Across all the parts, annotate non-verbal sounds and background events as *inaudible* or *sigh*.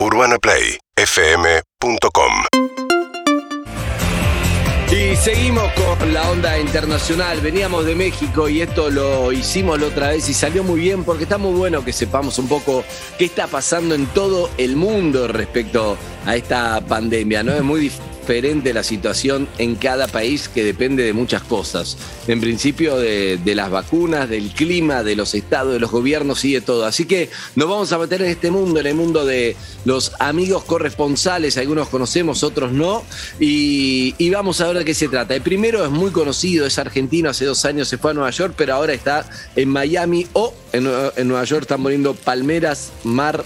UrbanaPlayFM.com Y seguimos con la onda internacional. Veníamos de México y esto lo hicimos la otra vez y salió muy bien porque está muy bueno que sepamos un poco qué está pasando en todo el mundo respecto a esta pandemia. ¿no? Es muy diferente la situación en cada país que depende de muchas cosas. En principio de, las vacunas, del clima, de los estados, de los gobiernos y de todo. Así que nos vamos a meter en este mundo, en el mundo de los amigos corresponsales. Algunos conocemos, otros no. Y, vamos a ver de qué se trata. El primero es muy conocido, es argentino, hace dos años se fue a Nueva York, pero ahora está en Miami o en, en Nueva York están poniendo palmeras, mar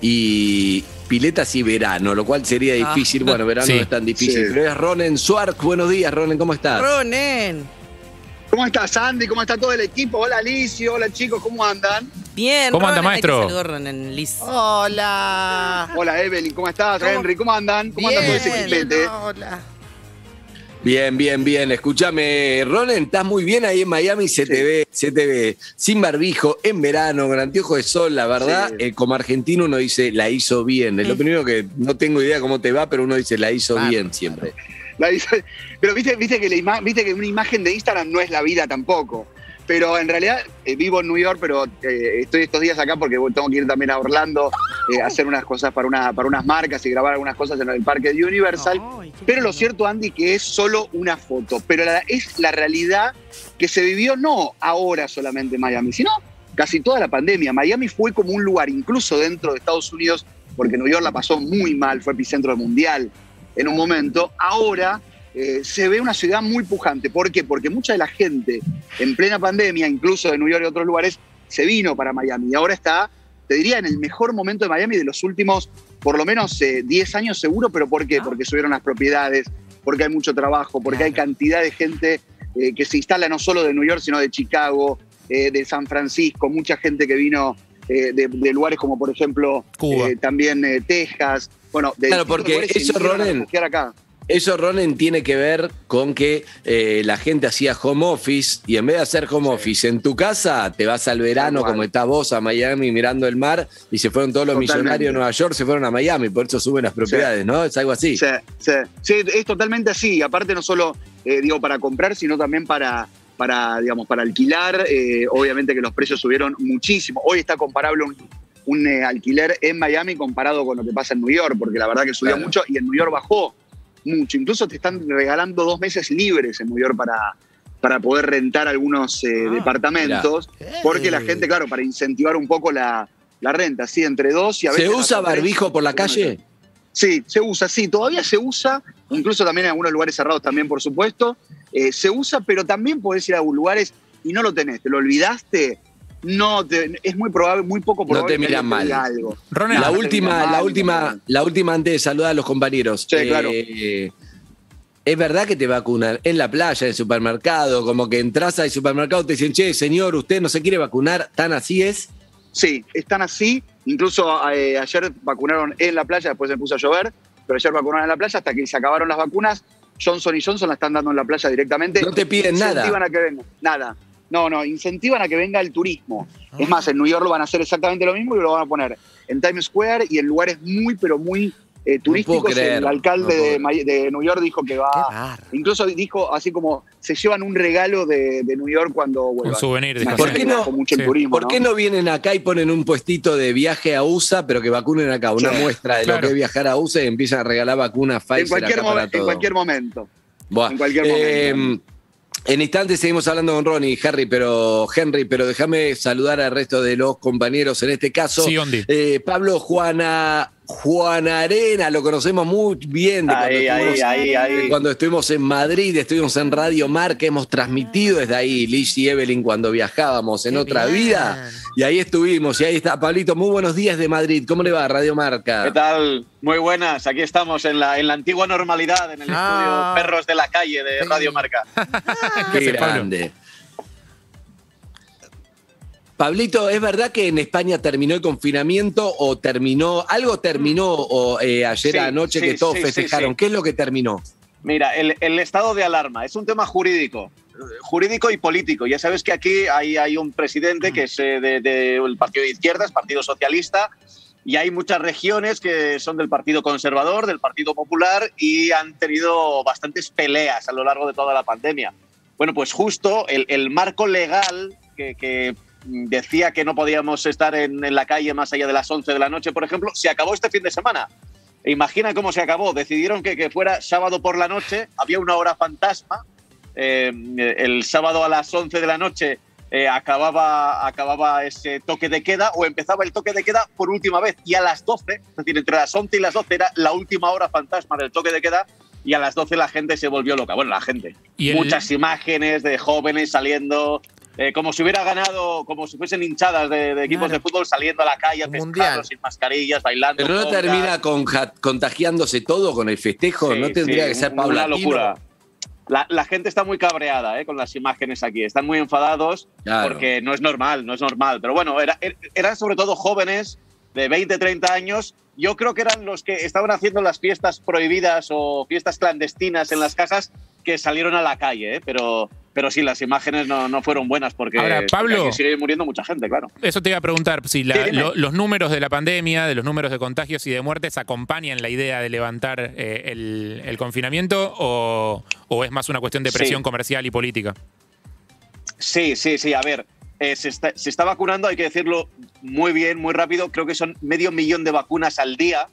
y piletas y verano, lo cual sería Ah. difícil. Bueno, verano Sí, no es tan difícil, sí. pero es Ronen Suark. Buenos días, Ronen, ¿cómo estás? Ronen. ¿Cómo estás, Andy? ¿Cómo está todo el equipo? Hola, Alicia. Hola, chicos. ¿Cómo andan? Bien. ¿Cómo anda, Ronen. Te maestro? saludó Ronen, Liz. Hola. Hola, Evelyn. ¿Cómo estás? ¿Cómo? Henry, ¿cómo andan? ¿Cómo anda todo ese Bien. equipete? Hola. Bien, bien, bien. Escúchame, Ronen, estás muy bien ahí en Miami, se te ve, se te ve sin barbijo, en verano, con anteojos de sol, la verdad, Sí. eh, como argentino uno dice, la hizo bien. Es lo primero que no tengo idea cómo te va, pero uno dice, la hizo Claro, bien siempre. La dice- Pero viste, viste, que la ima- viste que una imagen de Instagram no es la vida tampoco. Pero en realidad eh, vivo en New York, pero eh, estoy estos días acá porque tengo que ir también a Orlando eh, a hacer unas cosas para, una, para unas marcas y grabar algunas cosas en el parque de Universal. Pero lo cierto, Andy, que es solo una foto. Pero la- es la realidad que se vivió no ahora solamente en Miami, sino casi toda la pandemia. Miami fue como un lugar, incluso dentro de Estados Unidos, porque New York la pasó muy mal, fue epicentro del mundial en un momento. Ahora eh, se ve una ciudad muy pujante. ¿Por qué? Porque mucha de la gente en plena pandemia, incluso de New York y otros lugares, se vino para Miami. Y ahora está, te diría, en el mejor momento de Miami de los últimos, por lo menos eh, 10 años seguro. ¿Pero por qué? Porque subieron las propiedades, porque hay mucho trabajo, porque hay cantidad de gente eh, que se instala no solo de New York, sino de Chicago, eh, de San Francisco, mucha gente que vino eh, de, de lugares como, por ejemplo, Cuba. eh, también eh, Texas. Bueno, de Claro, porque eso, Ronen, acá. Eso, Ronen, tiene que ver con que eh, la gente hacía home office y en vez de hacer home office en tu casa, te vas al verano como estás vos a Miami mirando el mar y se fueron todos los Totalmente. millonarios de Nueva York, se fueron a Miami, por eso suben las propiedades, ¿no? Es algo así. Sí, sí, sí, es totalmente así. Y aparte no solo, eh, digo, para comprar, sino también para, para digamos, para alquilar. Eh, obviamente que los precios subieron muchísimo. Hoy está comparable un, un, alquiler en Miami comparado con lo que pasa en New York, porque la verdad que subió Claro. mucho y en New York bajó mucho. Incluso te están regalando dos meses libres en New York para, para poder rentar algunos eh, Ah, departamentos, porque la gente, claro, para incentivar un poco la, la renta, sí, entre dos y a veces... ¿Se usa barbijo por la calle? Sí, se usa, sí, todavía se usa, incluso también en algunos lugares cerrados también, por supuesto. Eh, se usa, pero también podés ir a lugares y no lo tenés, te lo olvidaste, no te- es muy probable, muy poco probable te que miran te mal. diga algo. Ronen, La No, última, te miran la mal, última, no. la última antes de saludar a los compañeros. Sí, claro. Eh, es verdad que te vacunan en la playa, en el supermercado, como que entras al supermercado y te dicen, che, señor, usted no se quiere vacunar, tan así es. Sí, están así, incluso eh, ayer vacunaron en la playa, después se puso a llover, pero ayer vacunaron en la playa hasta que se acabaron las vacunas. Johnson y Johnson la están dando en la playa directamente. No te piden nada. A que venga. Nada. No, no, incentivan a que venga el turismo. Ah. Es más, en New York lo van a hacer exactamente lo mismo y lo van a poner en Times Square y en lugares muy, pero muy eh, turísticos. creer, el alcalde no puedo de, de New York dijo que va. Incluso dijo así como se llevan un regalo de, de New York cuando un vuelvan. souvenir. dijo ¿Por qué no? Mucho el Sí. turismo, ¿Por qué no vienen acá y ponen un puestito de viaje a USA, pero que vacunen acá? Una Sí, muestra de claro. lo que es viajar a USA y empiezan a regalar vacunas Pfizer En cualquier, acá para momen- en todo. cualquier momento. Buah. en cualquier momento. En instantes seguimos hablando con Ronnie, Harry, pero Henry, pero déjame saludar al resto de los compañeros en este caso. Sí, Ondi. Eh, Pablo Juana, Juana Arena, lo conocemos muy bien de cuando, Ahí, ahí, estuvimos, ahí, ahí. cuando estuvimos en Madrid, estuvimos en Radio Marca, hemos transmitido desde ahí, Liz y Evelyn, cuando viajábamos en Qué otra bien. vida. Y ahí estuvimos, y ahí está Pablito. Muy buenos días de Madrid. ¿Cómo le va, Radio Marca? ¿Qué tal? Muy buenas. Aquí estamos en la, en la antigua normalidad, en el Ah. estudio Perros de la Calle de. Radio Marca. *laughs* Qué grande. Pablito, ¿es verdad que en España terminó el confinamiento o terminó, algo terminó o, eh, ayer Sí, anoche sí, que todos sí, festejaron? ¿Qué es lo que terminó? Mira, el, el estado de alarma es un tema jurídico, eh, jurídico y político. Ya sabes que aquí hay, hay un presidente que es eh, del de, del partido de izquierdas, Partido Socialista, y hay muchas regiones que son del Partido Conservador, del Partido Popular y han tenido bastantes peleas a lo largo de toda la pandemia. Bueno, pues justo el, el marco legal que, que, decía que no podíamos estar en, en, la calle más allá de las 11 de la noche, por ejemplo, se acabó este fin de semana. E imagina cómo se acabó. Decidieron que, que, fuera sábado por la noche, había una hora fantasma. Eh, el sábado a las 11 de la noche eh, acababa, acababa ese toque de queda o empezaba el toque de queda por última vez. Y a las 12, es decir, entre las 11 y las 12 era la última hora fantasma del toque de queda y a las 12 la gente se volvió loca. Bueno, la gente. Muchas imágenes de jóvenes saliendo, eh, como si hubiera ganado, como si fuesen hinchadas de, de equipos claro. de fútbol saliendo a la calle, pescando, sin mascarillas, bailando. Pero no termina con, contagiándose todo con el festejo, sí, no tendría sí, que ser una paulatino. locura. La, la, gente está muy cabreada eh, con las imágenes aquí, están muy enfadados claro. porque no es normal, no es normal. Pero bueno, era, er, eran sobre todo jóvenes de 20, 30 años. Yo creo que eran los que estaban haciendo las fiestas prohibidas o fiestas clandestinas en las casas que salieron a la calle, ¿eh? pero, pero sí, las imágenes no, no fueron buenas porque, Ahora, Pablo, sigue muriendo mucha gente, claro. Eso te iba a preguntar, si la, sí, lo, los números de la pandemia, de los números de contagios y de muertes acompañan la idea de levantar eh, el, el, confinamiento o, o, es más una cuestión de presión sí. comercial y política. Sí, sí, sí, a ver, eh, se, está, se está vacunando, hay que decirlo muy bien, muy rápido, creo que son medio millón de vacunas al día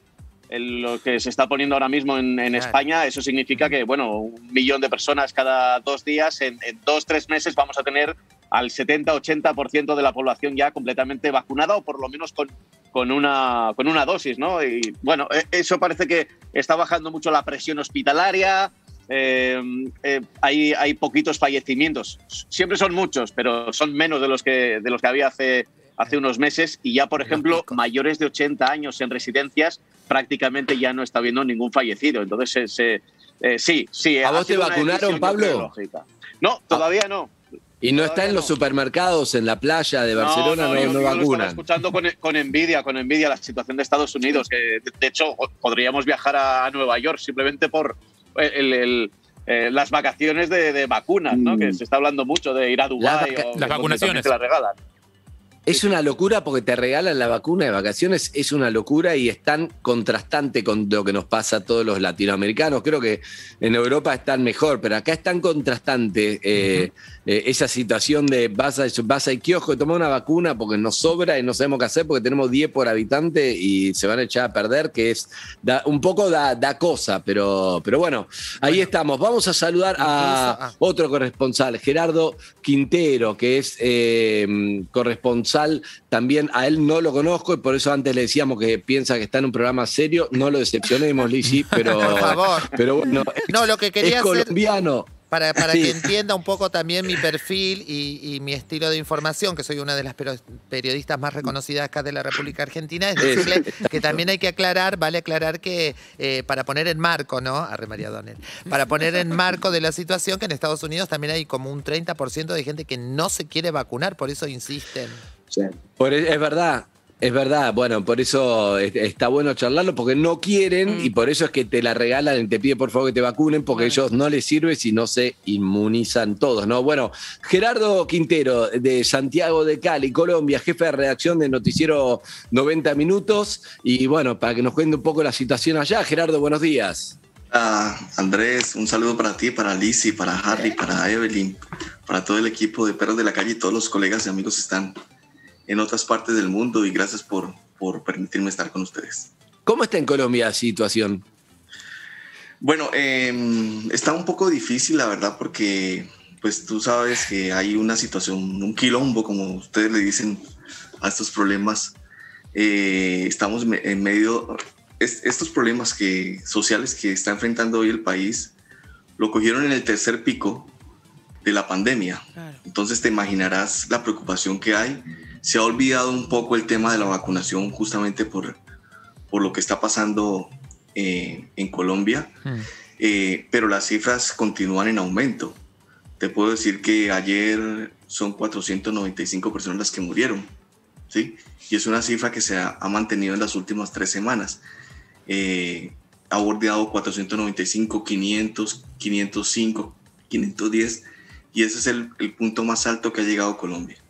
lo que se está poniendo ahora mismo en, en claro. España, eso significa que, bueno, un millón de personas cada dos días, en, en dos, tres meses vamos a tener al 70-80% de la población ya completamente vacunada o por lo menos con, con, una, con una dosis, ¿no? Y bueno, e, eso parece que está bajando mucho la presión hospitalaria, eh, eh, hay, hay poquitos fallecimientos, siempre son muchos, pero son menos de los que, de los que había hace hace unos meses y ya, por ejemplo, mayores de 80 años en residencias prácticamente ya no está habiendo ningún fallecido. Entonces, se, eh, sí, sí. ¿A vos te vacunaron, Pablo? No, todavía no. Y no está en los supermercados, en la playa de Barcelona, no, no, no, no vacunan. escuchando con, con, envidia, con envidia la situación de Estados Unidos, que de, de hecho podríamos viajar a, a, Nueva York simplemente por el, el, eh, las vacaciones de, de vacunas, ¿no? Mm. Que se está hablando mucho de ir a Dubái. La, o las vacunaciones. Se la regalan. Es una locura porque te regalan la vacuna de vacaciones, es una locura y es tan contrastante con lo que nos pasa a todos los latinoamericanos. Creo que en Europa están mejor, pero acá es tan contrastante eh, uh -huh. Eh, esa situación de vas, a, vas al kiosco y toma una vacuna porque nos sobra y no sabemos qué hacer porque tenemos 10 por habitante y se van a echar a perder, que es da, un poco da, da, cosa, pero, pero bueno, ahí bueno. estamos. Vamos a saludar a ah. otro corresponsal, Gerardo Quintero, que es eh, corresponsal también a él no lo conozco y por eso antes le decíamos que piensa que está en un programa serio. No lo decepcionemos, Lizzy, *laughs* pero. Por favor. Pero bueno, no, lo que quería es colombiano. Para, *laughs* para sí. que entienda un poco también mi perfil y, y, mi estilo de información, que soy una de las periodistas más reconocidas acá de la República Argentina, es decirle que también hay que aclarar, vale aclarar que eh, para poner en marco, ¿no? Arre María Donel, para poner en marco de la situación que en Estados Unidos también hay como un 30% de gente que no se quiere vacunar, por eso insisten. Sí. Por, e, es verdad, es verdad, bueno, por eso está bueno charlarlo, porque no quieren mm. y por eso es que te la regalan y te pide por favor que te vacunen, porque bueno. ellos no les sirve si no se inmunizan todos, ¿no? Bueno, Gerardo Quintero, de Santiago de Cali, Colombia, jefe de redacción de Noticiero 90 Minutos, y bueno, para que nos cuente un poco la situación allá, Gerardo, buenos días. Ah, Andrés, un saludo para ti, para Lizzie, para Harry, para Evelyn, para todo el equipo de Perros de la Calle y todos los colegas y amigos que están en otras partes del mundo y gracias por, por permitirme estar con ustedes. ¿Cómo está en Colombia la situación? Bueno, eh, está un poco difícil, la verdad, porque pues tú sabes que hay una situación, un quilombo, como ustedes le dicen a estos problemas. Eh, estamos en medio, est estos problemas que, sociales que está enfrentando hoy el país, lo cogieron en el tercer pico de la pandemia. Claro. Entonces te imaginarás la preocupación que hay se ha olvidado un poco el tema de la vacunación justamente por, por lo que está pasando eh, en Colombia, mm. eh, pero las cifras continúan en aumento. Te puedo decir que ayer son 495 personas las que murieron, ¿sí? Y es una cifra que se ha, ha mantenido en las últimas tres semanas. Eh, ha bordeado 495, 500, 505, 510, y ese es el, el punto más alto que ha llegado Colombia.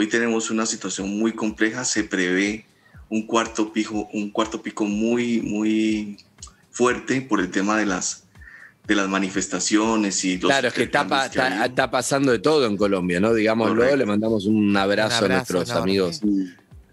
Hoy tenemos una situación muy compleja, se prevé un cuarto pico, un cuarto pico muy, muy fuerte por el tema de las, de las manifestaciones y los Claro, es que está, que está- pasando de todo en Colombia, ¿no? Digámoslo, Correcto. le mandamos un abrazo, Un a nuestros enorme. amigos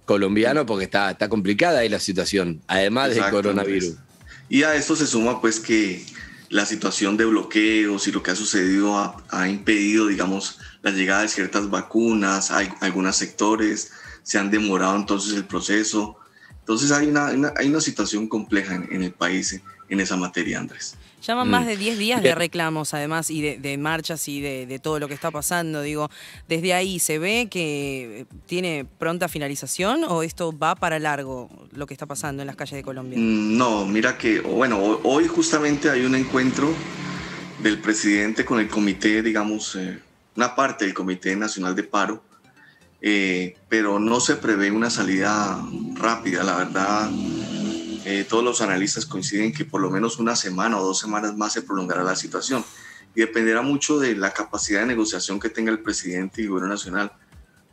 colombianos porque está, está complicada ahí la situación, además del coronavirus. Andrés. Y a esto se suma pues que la situación de bloqueos y lo que ha sucedido ha, impedido, digamos, la llegada de ciertas vacunas, hay algunos sectores se han demorado entonces el proceso. Entonces hay una, hay una situación compleja en, en el país en, esa materia, Andrés. Llaman Mm. más de 10 días de reclamos, además, y de, de marchas y de, de todo lo que está pasando. Digo, ¿desde ahí se ve que tiene pronta finalización o esto va para largo lo que está pasando en las calles de Colombia? Mm, No, mira que, bueno, ho- hoy justamente hay un encuentro del presidente con el comité, digamos, eh, una parte del Comité Nacional de Paro, eh, pero no se prevé una salida rápida, la verdad. Todos los analistas coinciden que por lo menos una semana o dos semanas más se prolongará la situación. Y dependerá mucho de la capacidad de negociación que tenga el presidente y el gobierno nacional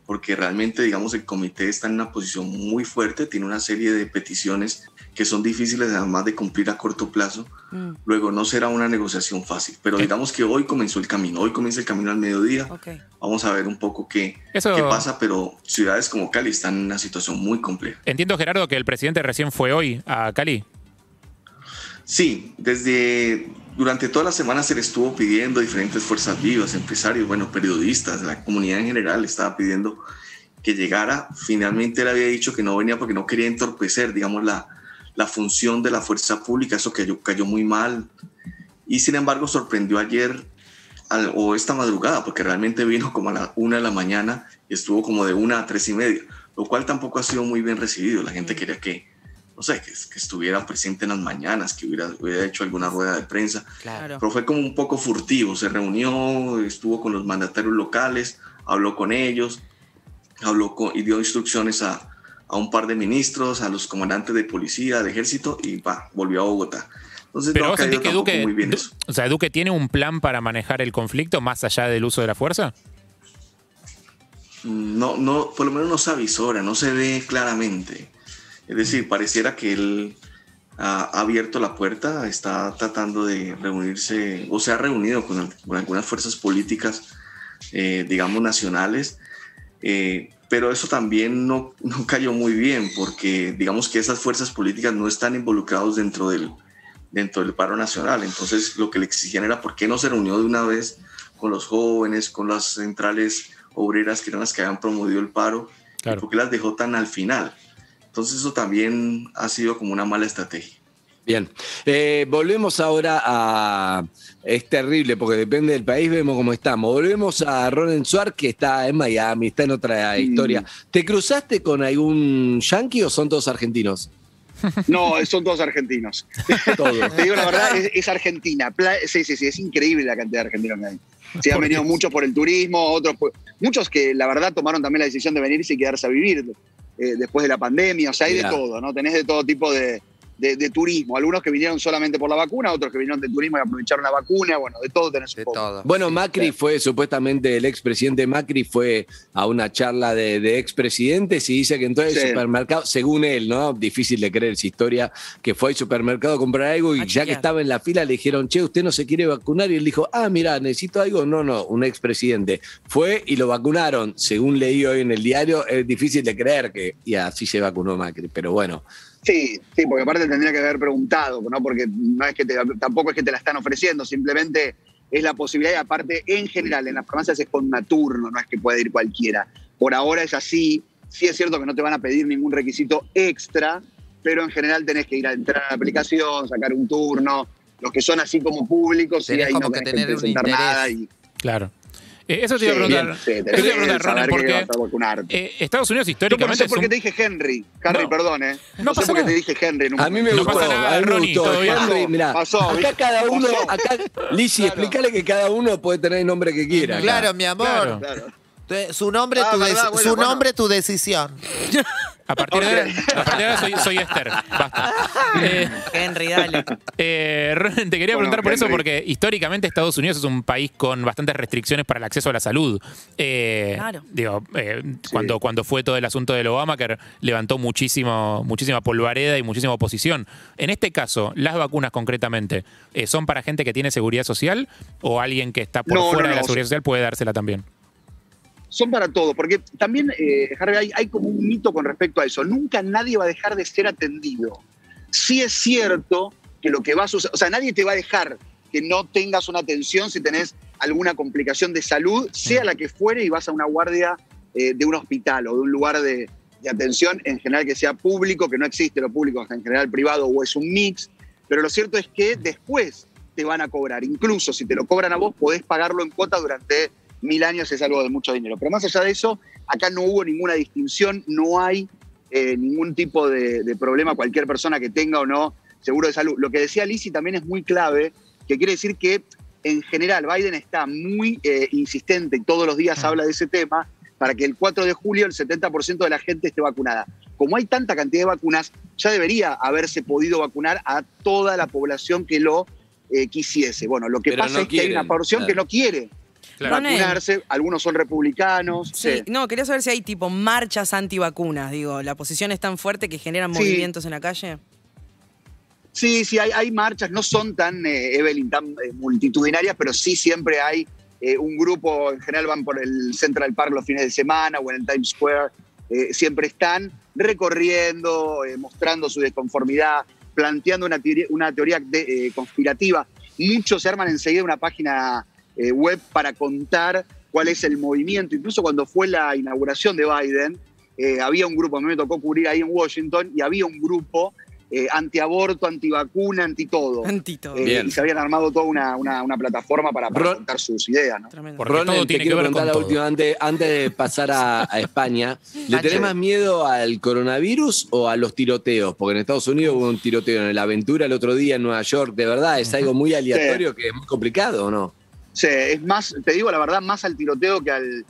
porque realmente, digamos, el comité está en una posición muy fuerte, tiene una serie de peticiones que son difíciles además de cumplir a corto plazo. Mm, Luego no será una negociación fácil, pero digamos que hoy comenzó el camino, hoy comienza el camino al mediodía. ok. Vamos a ver un poco qué, Eso- qué pasa, pero ciudades como Cali están en una situación muy compleja. Entiendo, Gerardo, que el presidente recién fue hoy a Cali. Sí, desde durante toda la semana se le estuvo pidiendo a diferentes fuerzas vivas, empresarios, bueno, periodistas, la comunidad en general estaba pidiendo que llegara. Finalmente él había dicho que no venía porque no quería entorpecer, digamos, la, la función de la fuerza pública, eso cayó, cayó muy mal. Y sin embargo sorprendió ayer al- o esta madrugada, porque realmente vino como a la una de la mañana y estuvo como de una a tres y media, lo cual tampoco ha sido muy bien recibido. La gente quería que, no sé, que, que estuviera presente en las mañanas, que hubiera, hubiera hecho alguna rueda de prensa, Claro. pero fue como un poco furtivo. Se reunió, estuvo con los mandatarios locales, habló con ellos, habló con, y dio instrucciones a, a un par de ministros, a los comandantes de policía, de ejército y va, volvió a Bogotá. Entonces, Pero no vos sentís que Duque, muy bien eso. o sea, Duque tiene un plan para manejar el conflicto más allá del uso de la fuerza. no, no, por lo menos no se avisora, no se ve claramente. Es decir, pareciera que él ha abierto la puerta, está tratando de reunirse, o se ha reunido con algunas fuerzas políticas, eh, digamos, nacionales, eh, pero eso también no, no cayó muy bien, porque digamos que esas fuerzas políticas no están involucrados dentro del, dentro del paro nacional. Entonces, lo que le exigían era por qué no se reunió de una vez con los jóvenes, con las centrales obreras que eran las que habían promovido el paro, Claro. y por qué las dejó tan al final. Entonces, eso también ha sido como una mala estrategia. Bien, Eh, volvemos ahora a... Es terrible porque depende del país, vemos cómo estamos. Volvemos a Ronen Suar, que está en Miami, está en otra historia. ¿Te cruzaste con algún yankee o son todos argentinos? No, son todos argentinos. *laughs* *laughs* Todos. Te digo la verdad, es, es Argentina. Sí, sí, sí, es increíble la cantidad de argentinos que hay. Sí, han venido muchos por el turismo, otros por- muchos que la verdad tomaron también la decisión de venirse y quedarse a vivir eh, después de la pandemia. O sea, hay Mirá. de todo, ¿no? Tenés de todo tipo de, de- de turismo. Algunos que vinieron solamente por la vacuna, otros que vinieron de turismo y aprovecharon la vacuna. Bueno, de todo tenés un De poco. todo. Bueno, Macri fue, supuestamente el expresidente Macri fue a una charla de, de expresidentes y dice que en todo el supermercado, según él, ¿no? Difícil de creer esa historia, que fue al supermercado a comprar algo y A ya que estaba en la fila le dijeron, che, ¿usted no se quiere vacunar? Y él dijo, ah, mira, necesito algo. No, no, un expresidente. Fue y lo vacunaron. Según leí hoy en el diario, es difícil de creer que, y así se vacunó Macri. Pero bueno, Sí, sí, porque aparte tendría que haber preguntado, ¿no? Porque no es que te- tampoco es que te la están ofreciendo, simplemente es la posibilidad y aparte en general en las farmacias es con una turno, no es que pueda ir cualquiera. Por ahora es así, sí es cierto que no te van a pedir ningún requisito extra, pero en general tenés que ir a entrar a la aplicación, sacar un turno, los que son así como públicos, sí, Tenés ahí como no que tenés que, tener un presentar interés. nada y Claro. Eh, eso te iba a Sí, preguntar. sí, eso te iba a preguntar, Ronen, porque eh, Estados Unidos por históricamente eso es porque un- te dije Henry, Harry, No. perdón, ¿eh? No No, sé por qué te dije Henry. en un a mí me No gustó, pasa nada, a mí me Ronnie, gustó. Henry, mirá, Pasó, acá cada uno, Pasó. acá, Lizzy, Claro. explícale que cada uno puede tener el nombre que quiera. acá. Claro, mi amor. Claro. Su nombre, Ah, tu, verdad, deci- bueno, su bueno. nombre, tu decisión. *laughs* A partir de ahora, a partir de ahora soy, soy Esther. Basta. *laughs* Eh, Henry, dale. eh, te quería Bueno, preguntar por eso, porque históricamente Estados Unidos es un país con bastantes restricciones para el acceso a la salud. Eh, Claro. Digo, eh, cuando, cuando fue todo el asunto del Obamacare, levantó muchísimo, muchísima polvareda y muchísima oposición. En este caso, las vacunas concretamente, eh, ¿son para gente que tiene seguridad social o alguien que está por No, fuera no, de la no. seguridad social puede dársela también? Son para todo, porque también, eh, Harry, hay, hay como un mito con respecto a eso. Nunca nadie va a dejar de ser atendido. Sí es cierto que lo que va a suceder, o sea, nadie te va a dejar que no tengas una atención si tenés alguna complicación de salud, sea la que fuere, y vas a una guardia eh, de un hospital o de un lugar de, de atención, en general que sea público, que no existe lo público, en general privado o es un mix. Pero lo cierto es que después te van a cobrar. Incluso si te lo cobran a vos, podés pagarlo en cuota durante mil años, es algo de mucho dinero. Pero más allá de eso, acá no hubo ninguna distinción, no hay eh, ningún tipo de, de problema, cualquier persona que tenga o no seguro de salud. Lo que decía Lizzie también es muy clave, que quiere decir que en general Biden está muy eh, insistente y todos los días habla de ese tema para que el 4 de julio el 70% de la gente esté vacunada. Como hay tanta cantidad de vacunas, ya debería haberse podido vacunar a toda la población que lo eh, quisiese. Bueno, lo que Pero pasa no es que hay una porción claro. que no quiere Claro. Vacunarse, algunos son republicanos. Sí, sí. no, quería saber si hay tipo marchas antivacunas. Digo, la posición es tan fuerte que generan Sí. movimientos en la calle. Sí, sí, hay, hay marchas, no son tan, eh, Evelyn, tan eh, multitudinarias, pero sí siempre hay eh, un grupo, en general van por el Central Park los fines de semana o en el Times Square, eh, siempre están recorriendo, eh, mostrando su desconformidad, planteando una teoría, una teoría de- eh, conspirativa. Muchos se arman enseguida una página eh, web para contar cuál es el movimiento. Incluso cuando fue la inauguración de Biden, eh, había un grupo, a mí me tocó cubrir ahí en Washington, y había un grupo eh, antiaborto, antivacuna, anti todo. Antito. Eh, Bien. y se habían armado toda una, una- una plataforma para, para Ron- contar sus ideas. ¿no? Porque todo te tiene que quiero ver preguntar con la todo. última antes, antes de pasar a, a España. *laughs* ¿Le tenés más miedo al coronavirus o a los tiroteos? Porque en Estados Unidos hubo un tiroteo en la aventura el otro día en Nueva York. De verdad, es algo muy aleatorio que es muy complicado, ¿o no? Sí, es más, te digo la verdad, más al tiroteo que al,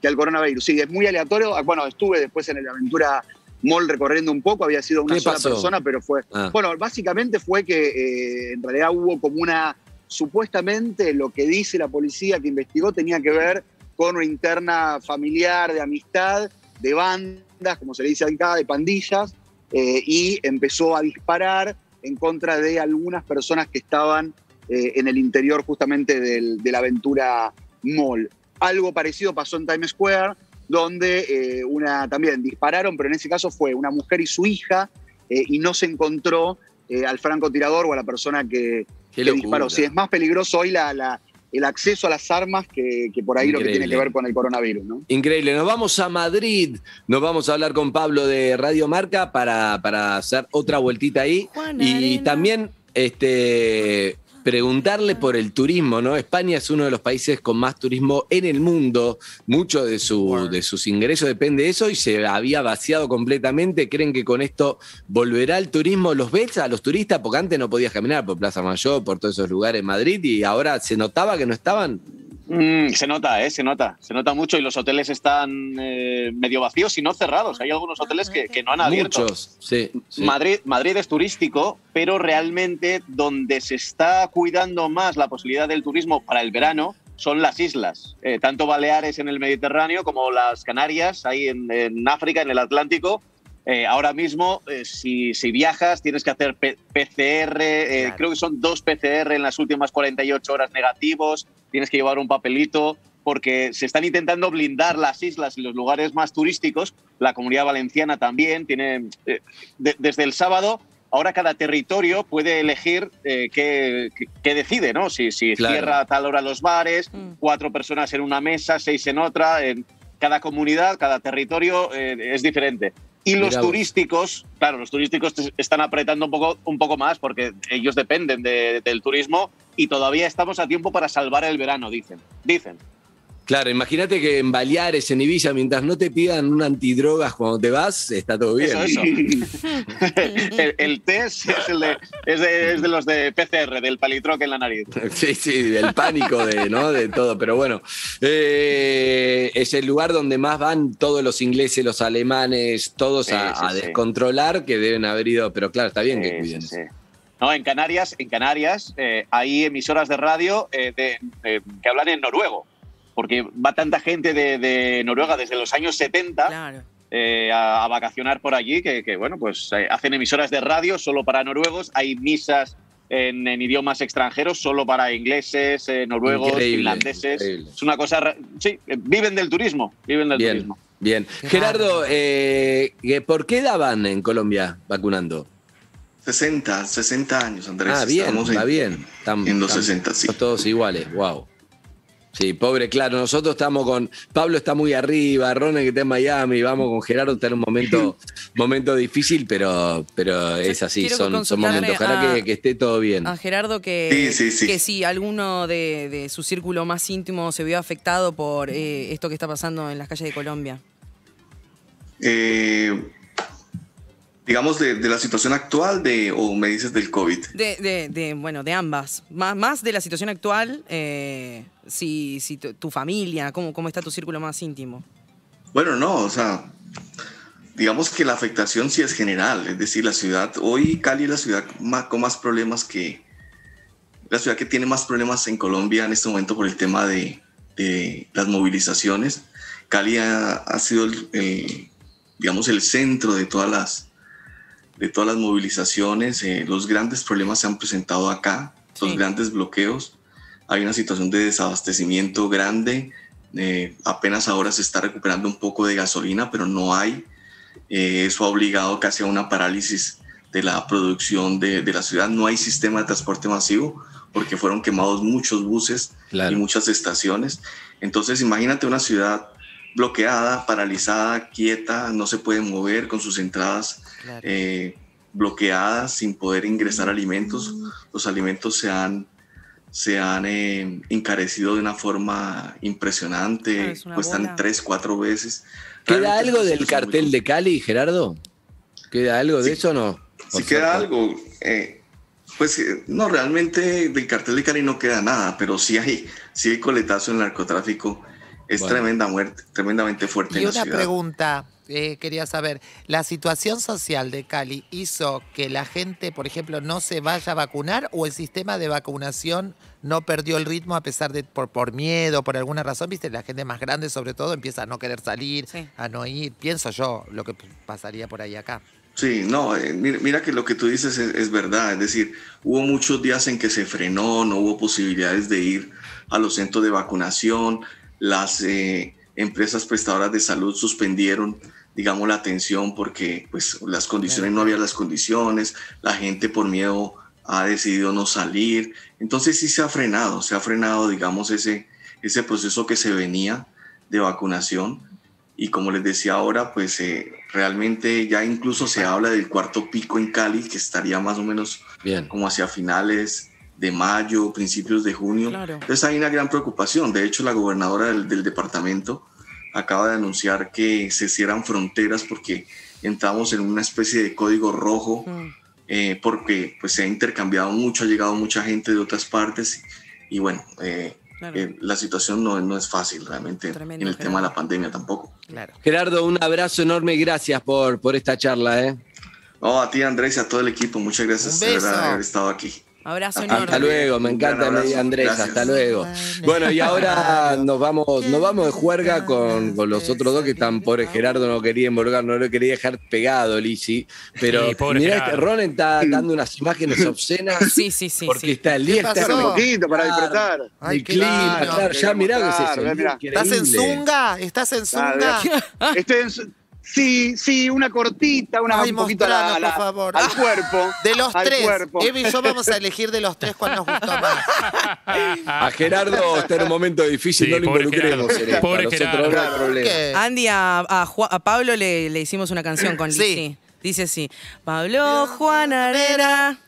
que al coronavirus. Sí, es muy aleatorio. Ah, Bueno, estuve después en el Aventura Mall recorriendo un poco, había sido una ¿Qué sola pasó? persona, pero fue. Ah. Bueno, básicamente fue que eh, en realidad hubo como una. Supuestamente lo que dice la policía que investigó tenía que ver con una interna familiar, de amistad, de bandas, como se le dice acá, de pandillas, eh, y empezó a disparar en contra de algunas personas que estaban eh, en el interior justamente del, de la aventura Mall. Algo parecido pasó en Times Square, donde eh, una también dispararon, pero en ese caso fue una mujer y su hija, eh, y no se encontró eh, al francotirador o a la persona que, disparó. Sí, es más peligroso hoy la, la- el acceso a las armas que, que por ahí lo que tiene que ver con el coronavirus, ¿no? Increíble. Nos vamos a Madrid. Nos vamos a hablar con Pablo de Radio Marca para, para hacer otra vueltita ahí. Juana Y Arena. también este, preguntarle por el turismo, ¿no? España es uno de los países con más turismo en el mundo. Mucho de, su, de sus ingresos depende de eso y se había vaciado completamente. ¿Creen que con esto volverá el turismo? ¿Los ves a los turistas? Porque antes no podías caminar por Plaza Mayor, por todos esos lugares en Madrid y ahora se notaba que no estaban. Mm, se nota, ¿eh? Se nota. Se nota mucho y los hoteles están eh, medio vacíos y no cerrados. Hay algunos hoteles que, que no han abierto. Muchos, sí. sí. Madrid, Madrid es turístico, pero realmente donde se está cuidando más la posibilidad del turismo para el verano son las islas, Eh, tanto Baleares en el Mediterráneo como las Canarias, ahí en, en África, en el Atlántico. Eh, ahora mismo, eh, si, si viajas, tienes que hacer P- PCR, Claro. creo que son dos PCR en las últimas 48 horas negativos, tienes que llevar un papelito, porque se están intentando blindar las islas y los lugares más turísticos. La comunidad valenciana también tiene, eh, de- desde el sábado, ahora cada territorio puede elegir eh, qué, qué- decide, ¿no? Si, si Claro. cierra a tal hora los bares, Mm. cuatro personas en una mesa, seis en otra, en cada comunidad, cada territorio eh, es diferente. Y los Mirá vos. turísticos, claro, los turísticos están apretando un poco, un poco más porque ellos dependen de- del turismo y todavía estamos a tiempo para salvar el verano, dicen. Dicen. Claro, imagínate que en Baleares, en Ibiza, mientras no te pidan un antidrogas cuando te vas, está todo bien. Eso, eso. *laughs* el, el test es, el de, es, de, es de los de PCR, del palitroque en la nariz. *laughs* Sí, sí, del pánico de, ¿no? de todo. Pero bueno, eh, es el lugar donde más van todos los ingleses, los alemanes, todos Sí, a, sí, a sí. descontrolar, que deben haber ido. Pero claro, está bien que Sí, cuiden. No, en Canarias, en Canarias eh, hay emisoras de radio eh, de- de- que hablan en noruego, porque va tanta gente de, de Noruega desde los años 70 Claro. eh, a, a vacacionar por allí, que, que, bueno, pues eh, hacen emisoras de radio solo para noruegos, hay misas en, en idiomas extranjeros solo para ingleses, eh, noruegos, Increíble, finlandeses. increíble. Es una cosa, ra- sí, viven del turismo, viven del Bien, turismo. bien. Gerardo, eh, ¿por qué daban en Colombia vacunando? 60, 60 años, Andrés. Ah, bien, Estamos está en- bien. Estamos- en los estamos 60, sí. Todos iguales, wow. Sí, pobre, claro, nosotros estamos con. Pablo está muy arriba, Ronald que está en Miami, vamos con Gerardo, está en un momento, *laughs* momento difícil, pero, pero es así, son, son momentos. Ojalá a- que, que esté todo bien. A Gerardo que, Sí, sí, sí. que si alguno de, de su círculo más íntimo se vio afectado por eh, esto que está pasando en las calles de Colombia. Eh, digamos, de, de la situación actual de, o me dices del COVID. De, de- de, bueno, de ambas. Más, más de la situación actual, eh, si, si tu, tu familia, cómo, cómo está tu círculo más íntimo. Bueno, no, o sea, digamos que la afectación sí es general, es decir, la ciudad, hoy Cali es la ciudad ma- con más problemas que, la ciudad que tiene más problemas en Colombia en este momento por el tema de, de las movilizaciones. Cali ha, ha sido el, el, digamos, el centro de todas las, de todas las movilizaciones. eh, los grandes problemas se han presentado acá, los grandes bloqueos. Hay una situación de desabastecimiento grande. eh, apenas ahora se está recuperando un poco de gasolina, pero no hay. Eh, eso ha obligado casi a una parálisis de la producción de, de la ciudad. No hay sistema de transporte masivo porque fueron quemados muchos buses Claro. y muchas estaciones. Entonces, imagínate una ciudad bloqueada, paralizada, quieta, no se puede mover con sus entradas Claro. eh, bloqueadas, sin poder ingresar alimentos. Los alimentos se han, se han eh, encarecido de una forma impresionante, Ah, una cuestan bola. tres, cuatro veces. ¿Queda Realmente algo del muy cartel de Cali, Gerardo? ¿Queda algo de Sí. eso o no? Si O queda algo, eh, pues eh, no, realmente del cartel de Cali no queda nada, pero sí hay, sí hay coletazo en el narcotráfico. Es Bueno. tremenda muerte, tremendamente fuerte Y en la una ciudad. pregunta, eh, quería saber, ¿la situación social de Cali hizo que la gente, por ejemplo, no se vaya a vacunar o el sistema de vacunación no perdió el ritmo a pesar de por, por miedo, por alguna razón? Viste, la gente más grande sobre todo empieza a no querer salir, Sí. a no ir. Pienso yo lo que pasaría por ahí acá. Sí, no, eh, mira, mira que lo que tú dices es, es verdad, es decir, hubo muchos días en que se frenó, no hubo posibilidades de ir a los centros de vacunación, las eh, empresas prestadoras de salud suspendieron, digamos, la atención porque pues las condiciones, no había las condiciones, la gente por miedo ha decidido no salir, entonces sí se ha frenado, se ha frenado, digamos, ese, ese proceso que se venía de vacunación. Y como les decía ahora, pues eh, realmente ya incluso se habla del cuarto pico en Cali, que estaría más o menos Bien. como hacia finales de mayo, principios de junio. Claro. Entonces hay una gran preocupación. De hecho, la gobernadora del, del departamento acaba de anunciar que se cierran fronteras porque entramos en una especie de código rojo Mm. eh, porque pues se ha intercambiado mucho, ha llegado mucha gente de otras partes y bueno, eh, Claro. eh, la situación no, no es fácil realmente Tremendo, en el tema de Gerardo. la pandemia tampoco. Claro. Gerardo, un abrazo enorme y gracias por, por esta charla. ¿eh? No, a ti Andrés y a todo el equipo, muchas gracias de haber estado aquí. Abrazo enorme. Hasta luego, me encanta. Andrés, Gracias. hasta luego. Bueno, y ahora nos vamos, nos vamos de juerga con, con los otros dos que están, pobre Gerardo no quería involucrar, no lo quería dejar pegado, Lisi. Pero Sí, mirá, este Ron está dando unas imágenes obscenas. Sí, sí, sí. Porque sí. está el día está Un poquito para Claro. disfrutar. Ay, el clima, claro, ya mirá que es eso. Claro, mirá. ¿Estás en. Zunga? ¿Estás en Zunga? Ah, Estoy en sí, sí, una cortita, una Ay, un poquito a la- mostranos, a la- por favor. al cuerpo. De los al tres, cuerpo. Y yo vamos a elegir de los tres cuál nos gustó más. A Gerardo está en un momento difícil, Sí, no lo pobre involucremos Gerardo. en esto. Pobre Gerardo. no hay problema. ¿Qué? Andy, a, a Ju- a Pablo le, le hicimos una canción con Sí. Lizzy. Dice así: Pablo Juan Arena.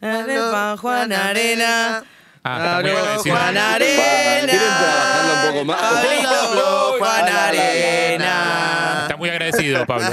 Pablo Juan Juan Arena. Ah, está muy agradecido. Juan ¿Quieren Arena. trabajarla un poco más? Pablito, Juan Arena. Está muy agradecido, Pablo.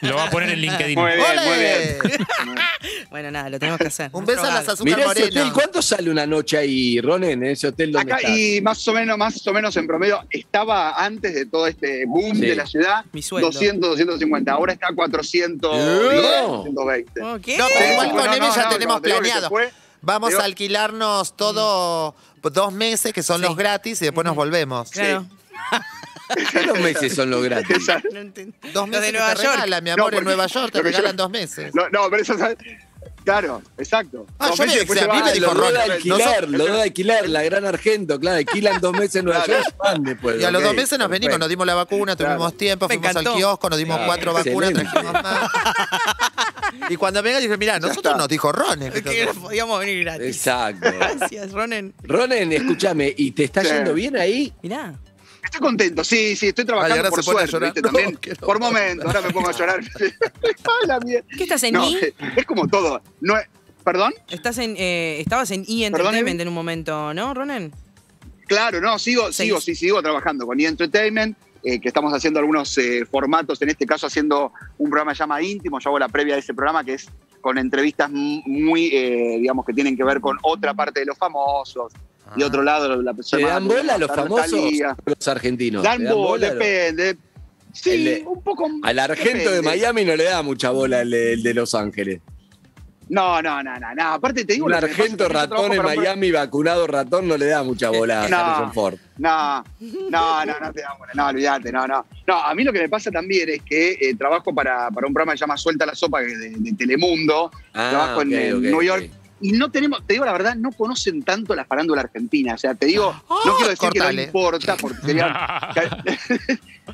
Lo va a poner en LinkedIn. Muy bien, muy bien. *laughs* Bueno, nada, lo tenemos que hacer. Un beso a las azúcar Mirá ese hotel, moreno. ¿cuánto sale una noche ahí, Ronen, en ese hotel donde Acá, estás? y más o menos, más o menos en promedio, estaba antes de todo este boom Sí. de la ciudad, Mi sueldo. 200, 250. Ahora está a 400, No. 120. ¿Qué? No, pero igual Sí, con no, Emi no, ya no, tenemos no, te digo que se planeado. fue. Vamos Digo- a alquilarnos todo dos meses, que son Sí. los gratis, y después nos volvemos. Claro. *laughs* ¿Qué los meses son los gratis? Exacto. No. Dos Los meses de Nueva te York. regalan, mi No, amor, porque- en Nueva York te porque yo- regalan dos meses. No, no, pero eso Claro, exacto. Ah, Dos yo meses me a mí me dijo lo Ron, de alquilar, nosotros- lo de alquilar, la gran Argento, claro, alquilan dos meses en Nueva. York, van después. Y a los ok, dos meses nos venimos, nos dimos la vacuna, tuvimos Claro. tiempo, Me fuimos al encantó. kiosco, nos dimos Claro. cuatro vacunas, Excelente. trajimos más. *laughs* y cuando venga dije, mirá, nosotros está. nos dijo Ron. Es que no podíamos venir gratis. Exacto. Gracias, Ronen. Ronen, escúchame, ¿y te está Sí. yendo bien ahí? Mirá. Estoy contento, sí, sí, estoy trabajando ahora por se pone a suerte, llorar. ¿viste? No, También, que no. por momentos, ahora me pongo a llorar. Ay, la mierda. ¿Qué estás en No, I? es como todo. No es- ¿Perdón? Estás en, eh, estabas en E Perdón, Entertainment Emi. en un momento, ¿no, Ronen? Claro, no, sigo, Seis. sigo, sí, sigo trabajando con E! Entertainment, eh, que estamos haciendo algunos eh, formatos, en este caso haciendo un programa que se llama Íntimo, yo hago la previa de ese programa que es con entrevistas muy, eh, digamos, que tienen que ver con otra parte de los famosos y Ah. otro lado la ¿Se persona. dan bola a los famosos los argentinos? Dan ¿Le dan bola, los- depende. Sí, de- un poco. Al argento de. Miami no le da mucha bola el de, el de Los Ángeles. No, no, no, no, no. Aparte te digo. Un pasa, argento ratón en Miami, vacunado ratón, no le da mucha bola a No. Harrison Ford. No, no, no, no te da bola, no, olvídate, no, no. No, a mí lo que me pasa también es que eh, trabajo para, para un programa que se llama Suelta la Sopa de, de Telemundo, Ah, trabajo en, ok, en ok, New. York, y no tenemos, te digo la verdad, no conocen tanto la farándula argentina. O sea, te digo, no quiero decir que no importa, porque sería. *laughs*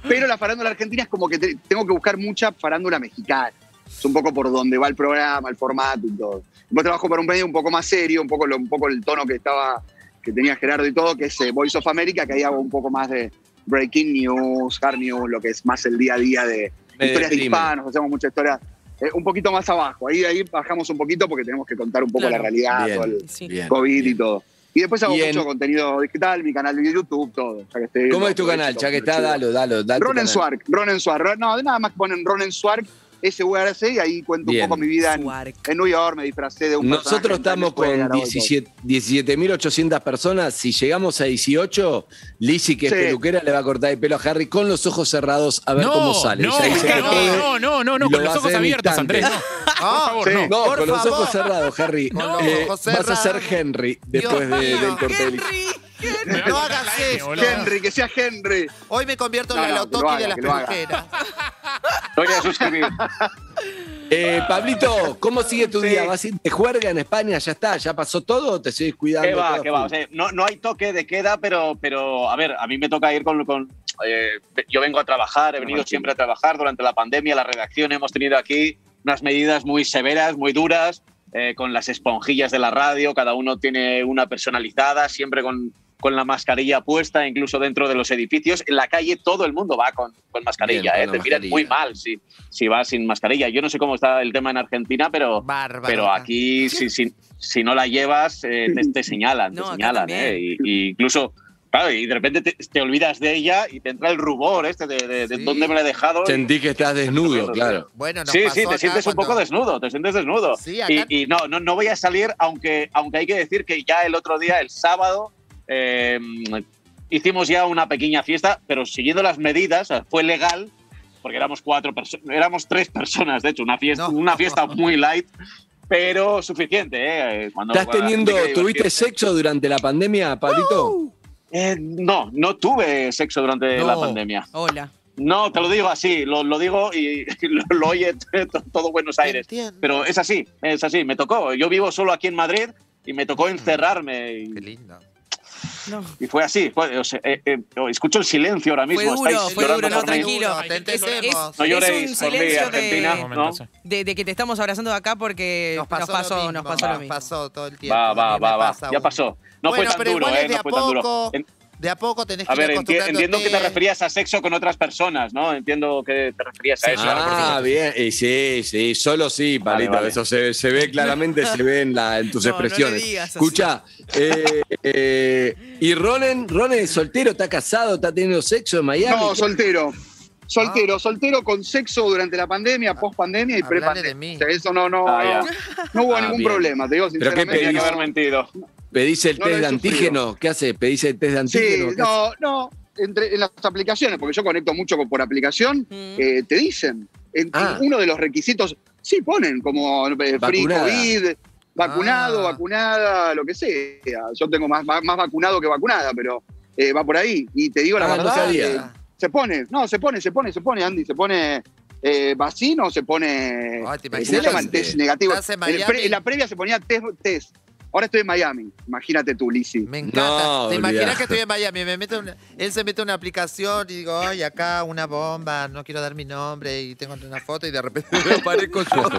*laughs* pero la farándula argentina es como que te- tengo que buscar mucha farándula mexicana. Es un poco por donde va el programa, el formato y todo. Después trabajo para un medio un poco más serio, un poco, un poco el tono que estaba, que tenía Gerardo y todo, que es eh, Voice of America, que ahí hago un poco más de breaking news, hard news, lo que es más el día a día de Me historias de hispanos, hacemos mucha historia. eh, un poquito más abajo, ahí, ahí bajamos un poquito porque tenemos que contar un poco Claro. la realidad, Bien, todo el Sí. bien, COVID bien. y todo. Y después hago Y en- mucho contenido digital, mi canal de YouTube, todo. ya que estoy- ¿Cómo es tu canal? hecho, Ya que está, chido. dalo, dalo, dalo. Ronen. Swark, Ronen Swark. No, de nada más ponen Ronen Swark, S-U-R-C, y ahí cuento Bien. un poco mi vida en, en New York, me disfracé de un Nosotros estamos con hago todo. 17 17.800 personas. Si llegamos a 18, Lizzy, que es peluquera, le va a cortar el pelo a Harry con los ojos cerrados a ver no, cómo sale. No, no, no, no, no, con lo los ojos abiertos. Andrés. No, *laughs* por favor, sí. no. No, Por con los ojos cerrados, Harry. Eh, ojos vas a ser. Henry después de- del corte de. A No hagas eso. Henry, que sea Henry. Hoy me convierto No, en la no, lo Lautoki haga, de las peluqueras. *laughs* Voy a suscribir. *laughs* Eh, Pablito, ¿cómo sigue tu Sí. día? ¿Vas a ir de juerga en España? ¿Ya está? ¿Ya pasó todo o te seguís cuidando? ¿Qué va, qué va? full? O sea, no, no hay toque de queda, pero, pero a ver, a mí me toca ir con... con eh, yo vengo a trabajar, he venido siempre a trabajar durante la pandemia, la redacción, hemos tenido aquí unas medidas muy severas, muy duras, eh, con las esponjillas de la radio, cada uno tiene una personalizada, siempre con, con la mascarilla puesta, incluso dentro de los edificios. En la calle todo el mundo va con, con mascarilla, Bien, eh, con te miran muy mal si, si vas sin mascarilla. Yo no sé cómo está el tema en Argentina, pero... Bárbaro. Pero aquí, si, si, si no la llevas, eh, te, te *laughs* señalan, No, te señalan. eh, y, y incluso, claro, y de repente te, te olvidas de ella y te entra el rubor este de, de- de Sí. dónde me la he dejado. Sentí que estás desnudo, claro. Bueno, sí, pasó sí, te sientes un cuando- poco desnudo, te sientes desnudo. Sí, acá- y, y no, no, no voy a salir, aunque, aunque hay que decir que ya el otro día, el sábado, eh, hicimos ya una pequeña fiesta, pero siguiendo las medidas, fue legal, porque éramos cuatro personas, éramos tres personas, de hecho, una fiesta, No. una fiesta *laughs* muy light, pero suficiente, ¿eh? Cuando, ¿Estás teniendo, tuviste sexo durante la pandemia, Pablito? Eh, no, no tuve sexo durante No. la pandemia. Hola. No, te lo digo así, lo, lo digo y *laughs* lo, lo oye *laughs* to- todo Buenos Aires. Entiendo. Pero es así, es así, me tocó. Yo vivo solo aquí en Madrid y me tocó encerrarme y, Qué lindo. No. y fue así. fue- o sea, eh, eh, escucho el silencio ahora mismo. Fue duro, estáis fue llorando duro, no, mí. tranquilo. Te. No lloréis por mí, Argentina. de- que te estamos abrazando de acá porque Nos pasó, lo mismo. nos pasó lo mismo. Pasó todo el tiempo. Va, va, va, va. pasa Ya pasó. No Bueno, fue tan pero duro, ¿eh? No fue tan duro. De a poco tenés que A ir ver, enti- entiendo que te referías a sexo con otras personas, ¿no? Entiendo que te referías a eso. Ah, bien. Y sí, sí, solo sí, Palito. vale. Eso se, se ve claramente, se ve en, la, en tus *laughs* No, no le expresiones. digas. Escucha, eh, eh, ¿y Ronen? ¿Ronen es soltero? ¿Está casado? ¿Está teniendo sexo en Miami? No, soltero. Soltero, soltero con sexo durante la pandemia, post pandemia y pre de mí. O sea, eso no, no, Ah, no hubo Ah, ningún bien. problema, te digo ¿Pero qué sinceramente. Tenía que pedís? haber mentido. ¿Pedís el No test de sufrido. antígeno? ¿Qué hace? ¿Pedís el test de Sí, antígeno? ¿Qué no, no. Entre, en las aplicaciones, porque yo conecto mucho con- por aplicación, Mm. eh, te dicen. En, en Ah. uno de los requisitos, sí ponen como eh, free. COVID, vacunado, Ah. vacunada, lo que sea. Yo tengo más, más, más vacunado que vacunada, pero eh, va por ahí. Y te digo la Ah, no verdad, sabía. Eh, se pone, no, se pone, se pone, se pone, Andy, se pone eh, vacino, se pone. ¿te ¿cómo se imaginas? llama? El test negativo. En En, la previa se ponía test, test. Ahora estoy en Miami. Imagínate tú, Lisi. Me encanta. No, ¿Te imaginas que estoy en Miami? Me mete una- él se mete en una aplicación y digo, ay, acá una bomba, no quiero dar mi nombre y tengo una foto y de repente me aparezco yo.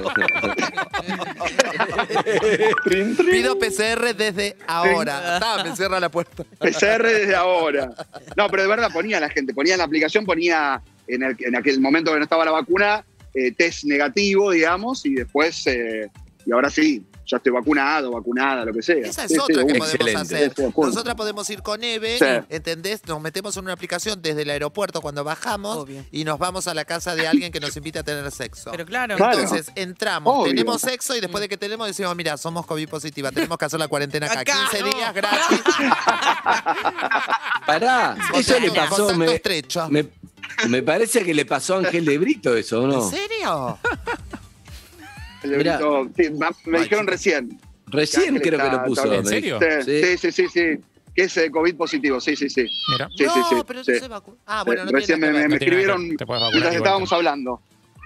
Pido PCR desde ahora. Ta, me cierra la puerta. PCR desde ahora. No, pero de verdad ponía la gente, ponía en la aplicación, ponía en, el- en aquel momento que no estaba la vacuna, eh, test negativo, digamos, y después, eh, y ahora sí, ya estoy vacunado, vacunada, lo que sea. Esa es Sí, sí, otra que podemos Excelente. hacer. Nosotras podemos ir con Eve, Sí. ¿entendés? Nos metemos en una aplicación desde el aeropuerto cuando bajamos Obvio. y nos vamos a la casa de alguien que nos invita a tener sexo. Pero claro. Claro. Entonces entramos, Obvio. tenemos sexo y después de que tenemos decimos, mira, somos COVID positiva, tenemos que hacer la cuarentena acá. Acá, 15 no. días gratis. *laughs* Pará, eso le pasó. Me, estrecho. me, me parece que le pasó a Ángel de Brito eso, ¿o no? ¿En serio? Mirá. me Ay, dijeron recién. Recién creo que lo puso. ¿En serio? Sí, Sí. sí, sí. Que es eh, COVID positivo, sí, sí, sí. Mira. Sí, no, sí, sí, pero sí. no se vacuna. Ah, bueno, no Recién tiene me, me escribieron mientras igual. estábamos hablando.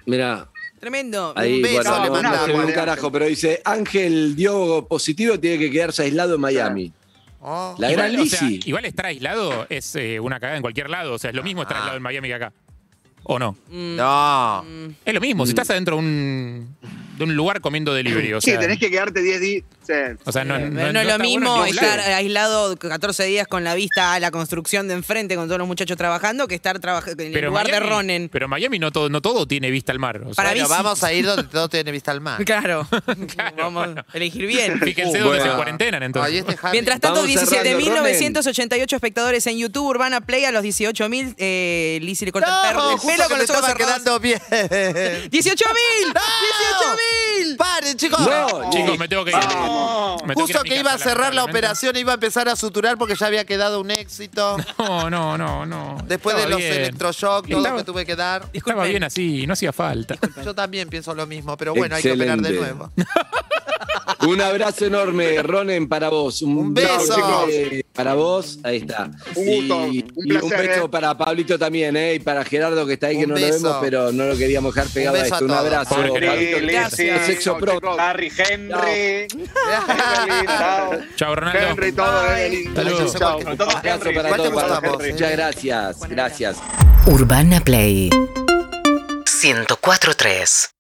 Mira, Tremendo. ahí, Un beso, bueno, le no, mandamos. un carajo, Ángel. pero dice, Ángel dio positivo, tiene que quedarse aislado en Miami. Oh. La gran Igual, o sea, Lisi. igual estar aislado es eh, una cagada en cualquier lado. O sea, es lo mismo estar Ah. aislado en Miami que acá. ¿O no? Mm, No. mm. Es lo mismo. Si estás adentro de un, de un lugar comiendo delivery. O sí, sea, tenés que quedarte 10 días. Sí. o sea, no, No, no- es lo mismo bueno estar lado. aislado 14 días con la vista a la construcción de enfrente con todos los muchachos trabajando que estar trabajando en el lugar de Ronen. Pero Miami no todo, no todo tiene vista al mar. o sea, Para Bueno, mí sí. vamos a ir donde todo tiene vista al mar. *laughs* Claro. *laughs* Claro, Vamos bueno. a elegir bien. *laughs* Fíjense Uh, dónde bueno. se cuarentenan entonces. Mientras tanto, Vamos cerrando, 17.988 espectadores en YouTube, Urbana Play a los 18.000. Eh, Lizzy le corta el, perro- el justo pelo que con los ojos cerrados. quedando bien. ¡18.000! ¡18.000! ¡Paren, chicos! No, Chicos, me tengo que ir. Me tengo ir Justo a mi que iba a cerrar la operación, iba a empezar a suturar porque ya había quedado un éxito. *laughs* No, no, no, no. Después de los bien. electroshocks, todo lo que tuve que dar. Estaba bien así, no hacía falta. Yo también pienso lo mismo, pero bueno, hay que operar de nuevo. *laughs* Un abrazo enorme, Ronen, para vos. Un beso. eh, para vos, ahí está. Un gusto, y, un y un placer, beso eh. para Pablito también, ¿eh? Y para Gerardo, que está ahí, que no beso. lo vemos, pero no lo queríamos dejar pegado a beso esto. a Un abrazo. Pablito, Tengas sexo chicos. Harry Henry. Chao. Chao, Ronaldo. Henry, todo. Evelyn. Hasta luego. Chao. Muchas gracias. Gracias. Urbana Play 104.3